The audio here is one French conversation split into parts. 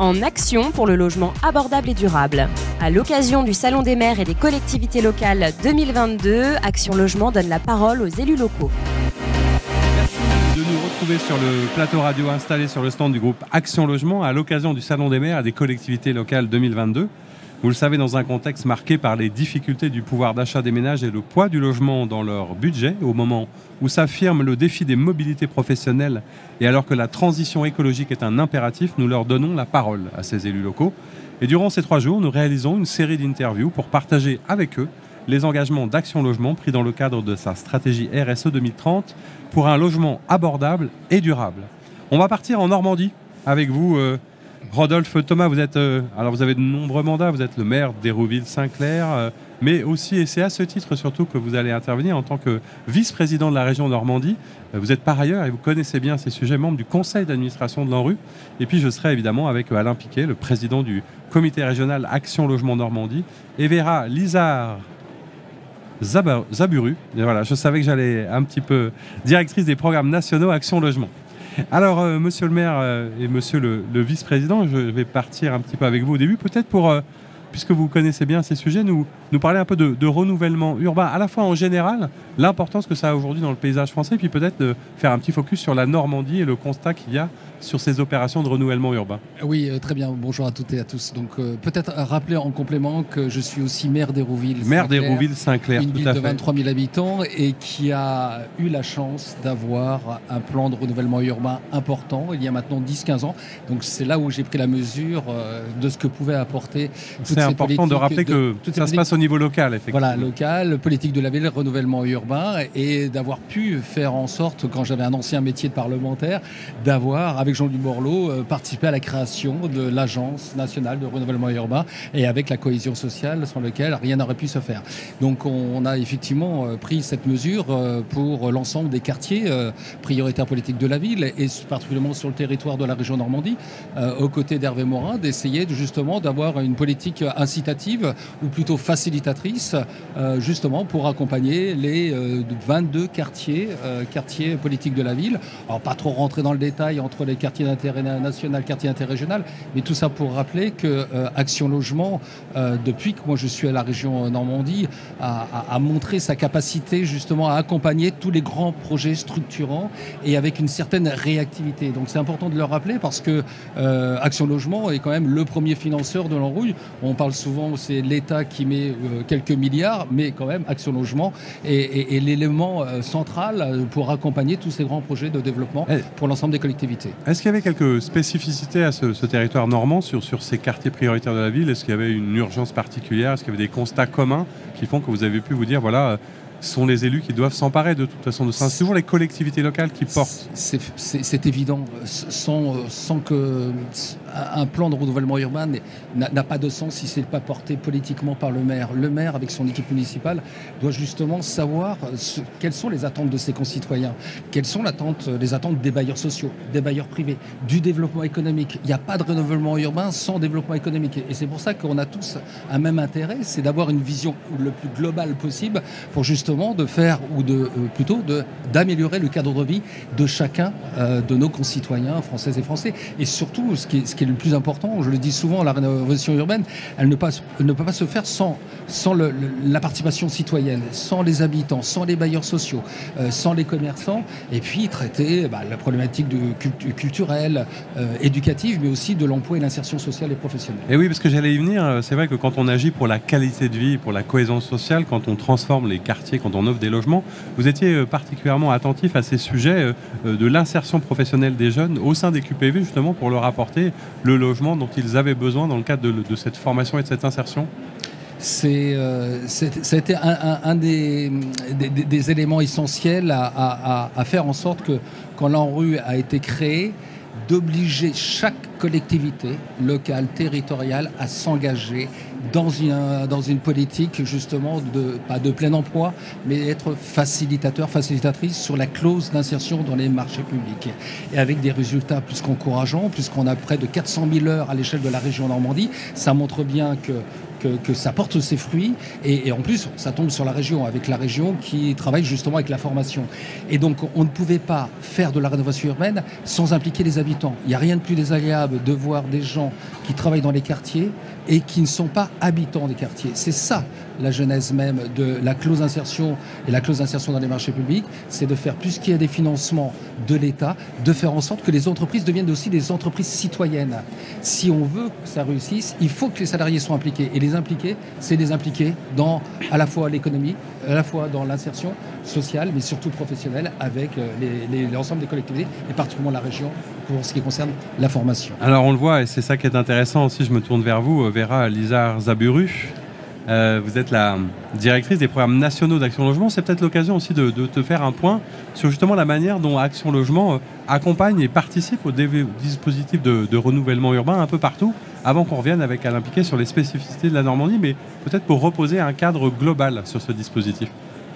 en action pour le logement abordable et durable. À l'occasion du Salon des maires et des collectivités locales 2022, Action Logement donne la parole aux élus locaux. Merci de nous retrouver sur le plateau radio installé sur le stand du groupe Action Logement à l'occasion du Salon des maires et des collectivités locales 2022. Vous le savez, dans un contexte marqué par les difficultés du pouvoir d'achat des ménages et le poids du logement dans leur budget, au moment où s'affirme le défi des mobilités professionnelles et alors que la transition écologique est un impératif, nous leur donnons la parole à ces élus locaux. Et durant ces trois jours, nous réalisons une série d'interviews pour partager avec eux les engagements d'Action Logement pris dans le cadre de sa stratégie RSE 2030 pour un logement abordable et durable. On va partir en Normandie avec vous, euh, Rodolphe Thomas, vous êtes, euh, alors vous avez de nombreux mandats, vous êtes le maire d'Hérouville-Saint-Clair, euh, mais aussi, et c'est à ce titre surtout que vous allez intervenir en tant que vice-président de la région Normandie. Euh, vous êtes par ailleurs, et vous connaissez bien ces sujets, membre du conseil d'administration de l'ANRU. Et puis je serai évidemment avec Alain Piquet, le président du comité régional Action Logement Normandie, et Vera Lizard Zaburu. Voilà, je savais que j'allais un petit peu directrice des programmes nationaux Action Logement. Alors, euh, monsieur le maire euh, et monsieur le, vice-président, je vais partir un petit peu avec vous au début, peut-être pour, euh, puisque vous connaissez bien ces sujets, nous, nous parler un peu de, de renouvellement urbain, à la fois en général, l'importance que ça a aujourd'hui dans le paysage français, puis peut-être de faire un petit focus sur la Normandie et le constat qu'il y a sur ces opérations de renouvellement urbain. Oui, euh, très bien. Bonjour à toutes et à tous. Donc, euh, peut-être rappeler en complément que je suis aussi maire d'Hérouville. Maire d'Hérouville, Saint-Clair, Une tout ville à de fait. 23 000 habitants et qui a eu la chance d'avoir un plan de renouvellement urbain important il y a maintenant 10-15 ans. Donc, c'est là où j'ai pris la mesure euh, de ce que pouvait apporter C'est ces important de rappeler que toutes ces ça se passe au niveau local, effectivement. Voilà, local, politique de la ville, renouvellement urbain, et d'avoir pu faire en sorte, quand j'avais un ancien métier de parlementaire, d'avoir, avec Jean-Luc Borloo, euh, participé à la création de l'Agence nationale de renouvellement urbain, et avec la cohésion sociale, sans laquelle rien n'aurait pu se faire. Donc on a effectivement euh, pris cette mesure euh, pour l'ensemble des quartiers prioritaires politiques de la ville, et particulièrement sur le territoire de la région Normandie, aux côtés d'Hervé Morin, d'essayer de, justement d'avoir une politique incitative, ou plutôt facilitatrice, euh, justement pour accompagner les euh, 22 quartiers, euh, quartiers politiques de la ville. Alors pas trop rentrer dans le détail entre les quartiers d'intérêt national, quartiers interrégional, mais tout ça pour rappeler que euh, Action Logement, euh, depuis que moi je suis à la région Normandie, a, montré sa capacité justement à accompagner tous les grands projets structurants et avec une certaine réactivité. Donc c'est important de le rappeler parce que euh, Action Logement est quand même le premier financeur de l'enrouille. Parle souvent, c'est l'État qui met euh, quelques milliards, mais quand même Action Logement est, est- est l'élément euh, central euh, pour accompagner tous ces grands projets de développement Eh. pour l'ensemble des collectivités. Est-ce qu'il y avait quelques spécificités à ce, ce territoire normand sur, sur ces quartiers prioritaires de la ville? Est-ce qu'il y avait une urgence particulière? Est-ce qu'il y avait des constats communs qui font que vous avez pu vous dire, voilà, ce sont les élus qui doivent s'emparer de toute façon de ça? C'est toujours les collectivités locales qui portent. C'est évident, sans, sans que un plan de renouvellement urbain n'est- n'a pas de sens si c'est pas porté politiquement par le maire. Le maire, avec son équipe municipale, doit justement savoir ce- quelles sont les attentes de ses concitoyens, quelles sont l'attente- les attentes des bailleurs sociaux, des bailleurs privés, du développement économique. Il n'y a pas de renouvellement urbain sans développement économique. Et c'est pour ça qu'on a tous un même intérêt, c'est d'avoir une vision le plus globale possible pour justement de faire, ou de, euh, plutôt d'améliorer le cadre de vie de chacun euh, de nos concitoyens françaises et français. Et surtout, ce qui, est, ce qui est le plus important, je le dis souvent, la rénovation urbaine, elle ne, peut pas se faire sans, la participation citoyenne, sans les habitants, sans les bailleurs sociaux, euh, sans les commerçants, et puis traiter bah, la problématique culturelle, euh, éducative, mais aussi de l'emploi et l'insertion sociale et professionnelle. Et oui, parce que j'allais y venir, euh, c'est vrai que quand on agit pour la qualité de vie, pour la cohésion sociale, quand on transforme les quartiers, quand on offre des logements, vous étiez particulièrement attentif à ces sujets de l'insertion professionnelle des jeunes au sein des QPV, justement pour leur apporter le logement dont ils avaient besoin dans le cadre de, cette formation et de cette insertion C'est, euh, été un, un- des, éléments essentiels à faire en sorte que, quand l'ANRU a été créé, d'obliger chaque collectivité locale, territoriale, à s'engager dans une, dans une politique justement de, pas de plein emploi, mais être facilitateur, facilitatrice sur la clause d'insertion dans les marchés publics. Et avec des résultats plus qu'encourageants, puisqu'on a près de 400 000 heures à l'échelle de la région Normandie, ça montre bien que que, ça porte ses fruits. Et, en plus, ça tombe sur la région, avec la région qui travaille justement avec la formation. Et donc, on ne pouvait pas faire de la rénovation urbaine sans impliquer les habitants. Il n'y a rien de plus désagréable de voir des gens qui travaillent dans les quartiers et qui ne sont pas habitants des quartiers. C'est ça la genèse même de la clause d'insertion et la clause d'insertion dans les marchés publics, c'est de faire, plus qu'il y a des financements de l'État, de faire en sorte que les entreprises deviennent aussi des entreprises citoyennes. Si on veut que ça réussisse, il faut que les salariés soient impliqués. Et les impliquer, c'est les impliquer dans à la fois l'économie, à la fois dans l'insertion sociale, mais surtout professionnelle avec euh, l'ensemble des collectivités et particulièrement la région pour ce qui concerne la formation. Alors on le voit et c'est ça qui est intéressant aussi, je me tourne vers vous, euh, Vera Lizard Zaburu. Euh, vous êtes la directrice des programmes nationaux d'Action Logement. C'est peut-être l'occasion aussi de, te faire un point sur justement la manière dont Action Logement euh, accompagne et participe au dispositif de, de, renouvellement urbain un peu partout, avant qu'on revienne avec Alain Piquet sur les spécificités de la Normandie, mais peut-être pour reposer un cadre global sur ce dispositif.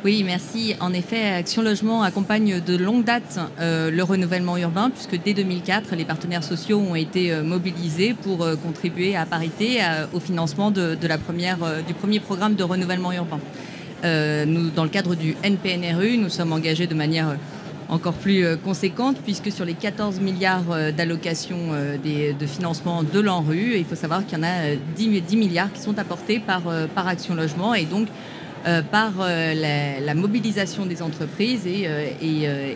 Oui, merci. En effet, Action Logement accompagne de longue date euh, le renouvellement urbain, puisque dès 2004, les partenaires sociaux ont été euh, mobilisés pour euh, contribuer à parité au financement du premier programme de renouvellement urbain. dans le cadre du NPNRU, nous sommes engagés de manière encore plus conséquente, puisque sur les 14 milliards d'allocations de financement de l'ANRU, il faut savoir qu'il y en a 10, 10, milliards qui sont apportés par, par Action Logement. Et donc, euh, par euh, la, mobilisation des entreprises et, euh,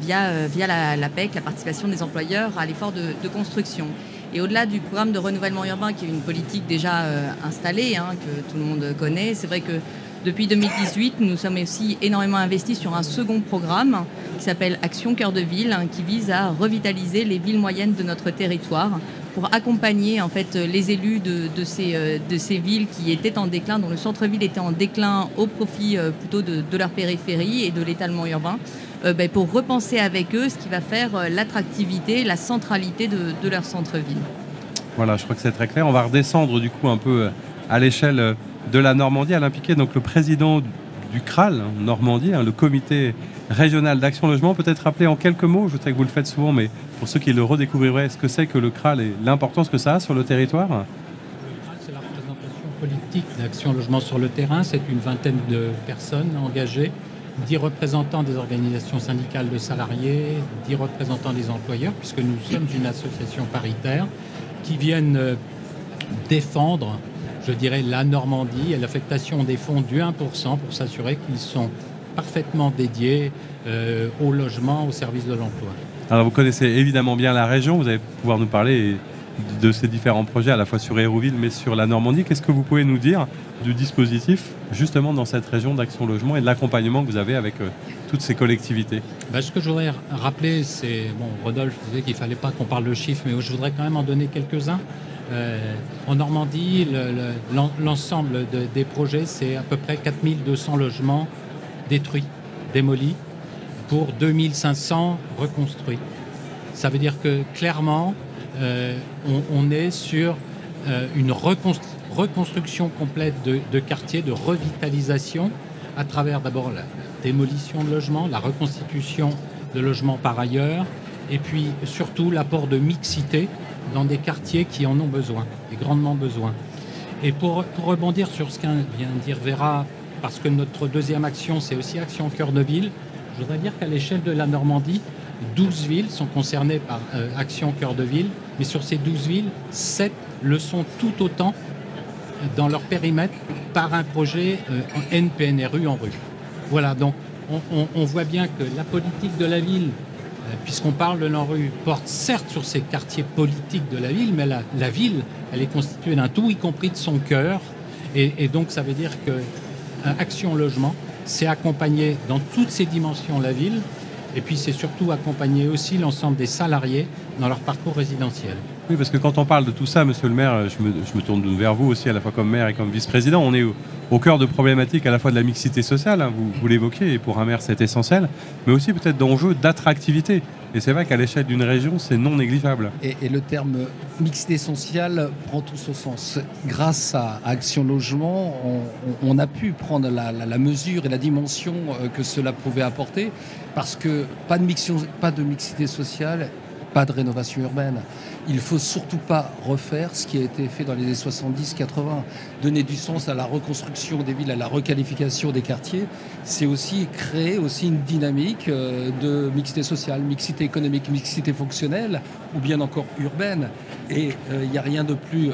via, via la, PEC, la participation des employeurs à l'effort de, construction. Et au-delà du programme de renouvellement urbain, qui est une politique déjà installée, hein, que tout le monde connaît, c'est vrai que depuis 2018, nous sommes aussi énormément investis sur un second programme qui s'appelle Action Cœur de Ville, hein, qui vise à revitaliser les villes moyennes de notre territoire pour accompagner en fait les élus de, ces, euh, de ces villes qui étaient en déclin, dont le centre-ville était en déclin au profit euh, plutôt de, leur périphérie et de l'étalement urbain, euh, ben, pour repenser avec eux ce qui va faire l'attractivité, la centralité de, leur centre-ville. Voilà, je crois que c'est très clair. On va redescendre du coup un peu à l'échelle de la Normandie. Alain Piquet, donc le président du CRAL, hein, Normandie, hein, le comité régional d'action logement. Peut-être rappeler en quelques mots, je sais que vous le faites souvent, mais pour ceux qui le redécouvriraient, ce que c'est que le CRAL et l'importance que ça a sur le territoire? Le CRAL, c'est la représentation politique d'action logement sur le terrain. C'est une vingtaine de personnes engagées, dix représentants des organisations syndicales de salariés, dix représentants des employeurs, puisque nous sommes une association paritaire qui viennent euh, défendre je dirais, la Normandie et l'affectation des fonds du 1% pour s'assurer qu'ils sont parfaitement dédiés euh, au logement, au service de l'emploi. Alors vous connaissez évidemment bien la région, vous allez pouvoir nous parler de ces différents projets à la fois sur Hérouville mais sur la Normandie. Qu'est-ce que vous pouvez nous dire du dispositif justement dans cette région d'action logement et de l'accompagnement que vous avez avec euh, toutes ces collectivités? Ben, Ce que je voudrais rappeler, c'est, bon, Rodolphe disait qu'il ne fallait pas qu'on parle de chiffres, mais je voudrais quand même en donner quelques-uns. Euh, en Normandie, l'ensemble des projets, c'est à peu près 4200 logements détruits, démolis, pour 2500 reconstruits. Ça veut dire que clairement, euh, on, est sur euh, une reconstruction complète de, de quartiers, de revitalisation, à travers d'abord la démolition de logements, la reconstitution de logements par ailleurs, et puis surtout l'apport de mixité dans des quartiers qui en ont besoin, et grandement besoin. Et pour, rebondir sur ce qu'un vient de dire Vera, parce que notre deuxième action, c'est aussi Action Cœur de Ville, je voudrais dire qu'à l'échelle de la Normandie, 12 villes sont concernées par euh, Action Cœur de Ville, mais sur ces 12 villes, 7 le sont tout autant dans leur périmètre par un projet euh, NPNRU en rue. Voilà, donc on voit bien que la politique de la ville puisqu'on parle de l'ANRU, porte certes sur ces quartiers politiques de la ville, mais la, ville, elle est constituée d'un tout, y compris de son cœur. Et, donc, ça veut dire que euh, Action Logement, c'est accompagner dans toutes ses dimensions la ville, et puis c'est surtout accompagner aussi l'ensemble des salariés dans leur parcours résidentiel. Oui, parce que quand on parle de tout ça, monsieur le maire, je me, tourne vers vous aussi, à la fois comme maire et comme vice-président, on est au, cœur de problématiques à la fois de la mixité sociale, hein, vous, vous l'évoquez, et pour un maire c'est essentiel, mais aussi peut-être d'enjeux d'attractivité. Et c'est vrai qu'à l'échelle d'une région, c'est non négligeable. Et, le terme mixité sociale prend tout son sens. Grâce à Action Logement, on, a pu prendre la, mesure et la dimension euh, que cela pouvait apporter, parce que pas de, pas de mixité sociale, pas de rénovation urbaine. Il faut surtout pas refaire ce qui a été fait dans les années 70-80. Donner du sens à la reconstruction des villes, à la requalification des quartiers, c'est aussi créer aussi une dynamique euh, de mixité sociale, mixité économique, mixité fonctionnelle, ou bien encore urbaine. Et il n'y a rien de plus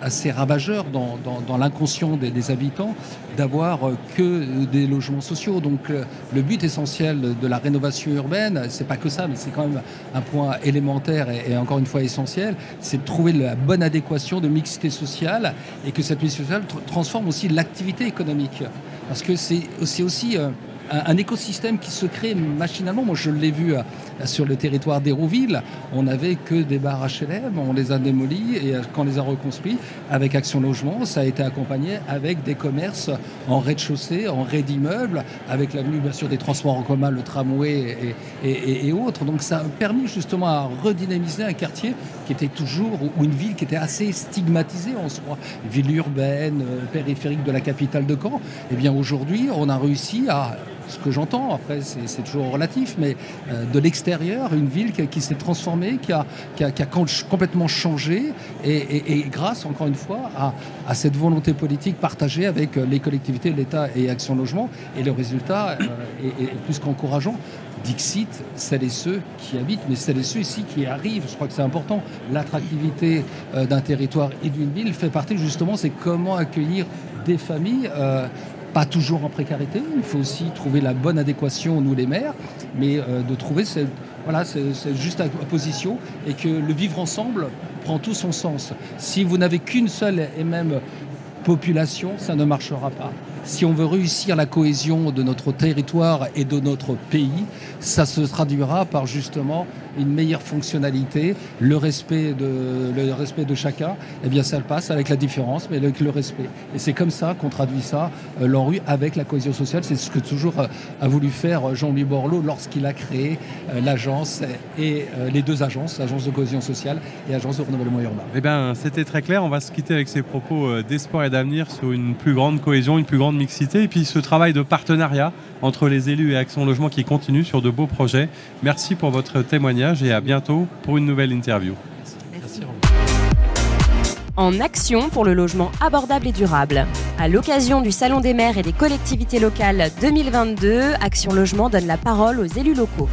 assez ravageur dans, l'inconscient des, habitants d'avoir que des logements sociaux. Donc le but essentiel de la rénovation urbaine, c'est pas que ça, mais c'est quand même un point élémentaire et, encore une fois essentiel, c'est de trouver la bonne adéquation de mixité sociale et que cette mixité sociale transforme aussi l'activité économique. Parce que c'est aussi euh, un, écosystème qui se crée machinalement. Moi, je l'ai vu euh, sur le territoire d'Hérouville. On n'avait que des bars HLM, on les a démolis et euh, quand on les a reconstruits, avec Action Logement, ça a été accompagné avec des commerces en rez-de-chaussée, en rez d'immeubles, avec l'avenue bien sûr des transports en commun, le tramway et, autres. Donc ça a permis justement à redynamiser un quartier qui était toujours, ou une ville qui était assez stigmatisée en soi, ville urbaine, euh, périphérique de la capitale de Caen. Eh bien aujourd'hui, on a réussi à ce que j'entends, après c'est toujours relatif, mais euh, de l'extérieur, une ville qui, s'est transformée, qui a, complètement changé, et, grâce, encore une fois, à, cette volonté politique partagée avec euh, les collectivités, l'État et Action Logement, et le résultat euh, est, plus qu'encourageant. Dixit, celles et ceux qui habitent, mais celles et ceux ici qui arrivent, je crois que c'est important. L'attractivité d'un territoire et d'une ville fait partie justement, c'est comment accueillir des familles pas toujours en précarité. Il faut aussi trouver la bonne adéquation, nous les maires, mais euh, de trouver cette, juste position et que le vivre ensemble prend tout son sens. Si vous n'avez qu'une seule et même population, ça ne marchera pas. Si on veut réussir la cohésion de notre territoire et de notre pays, ça se traduira par justement une meilleure fonctionnalité, le respect de, le respect de chacun, eh bien ça passe avec la différence, mais avec le respect. Et c'est comme ça qu'on traduit ça, euh, avec la cohésion sociale. C'est ce que toujours euh, a voulu faire Jean-Louis Borloo lorsqu'il a créé euh, l'agence et les deux agences, l'agence de cohésion sociale et l'agence de renouvellement urbain. Eh bien, c'était très clair. On va se quitter avec ces propos d'espoir et d'avenir sur une plus grande cohésion, une plus grande mixité, et puis ce travail de partenariat entre les élus et Action Logement qui continue sur de beaux projets. Merci pour votre témoignage et à bientôt pour une nouvelle interview. Merci. En action pour le logement abordable et durable. À l'occasion du Salon des maires et des collectivités locales 2022, Action Logement donne la parole aux élus locaux.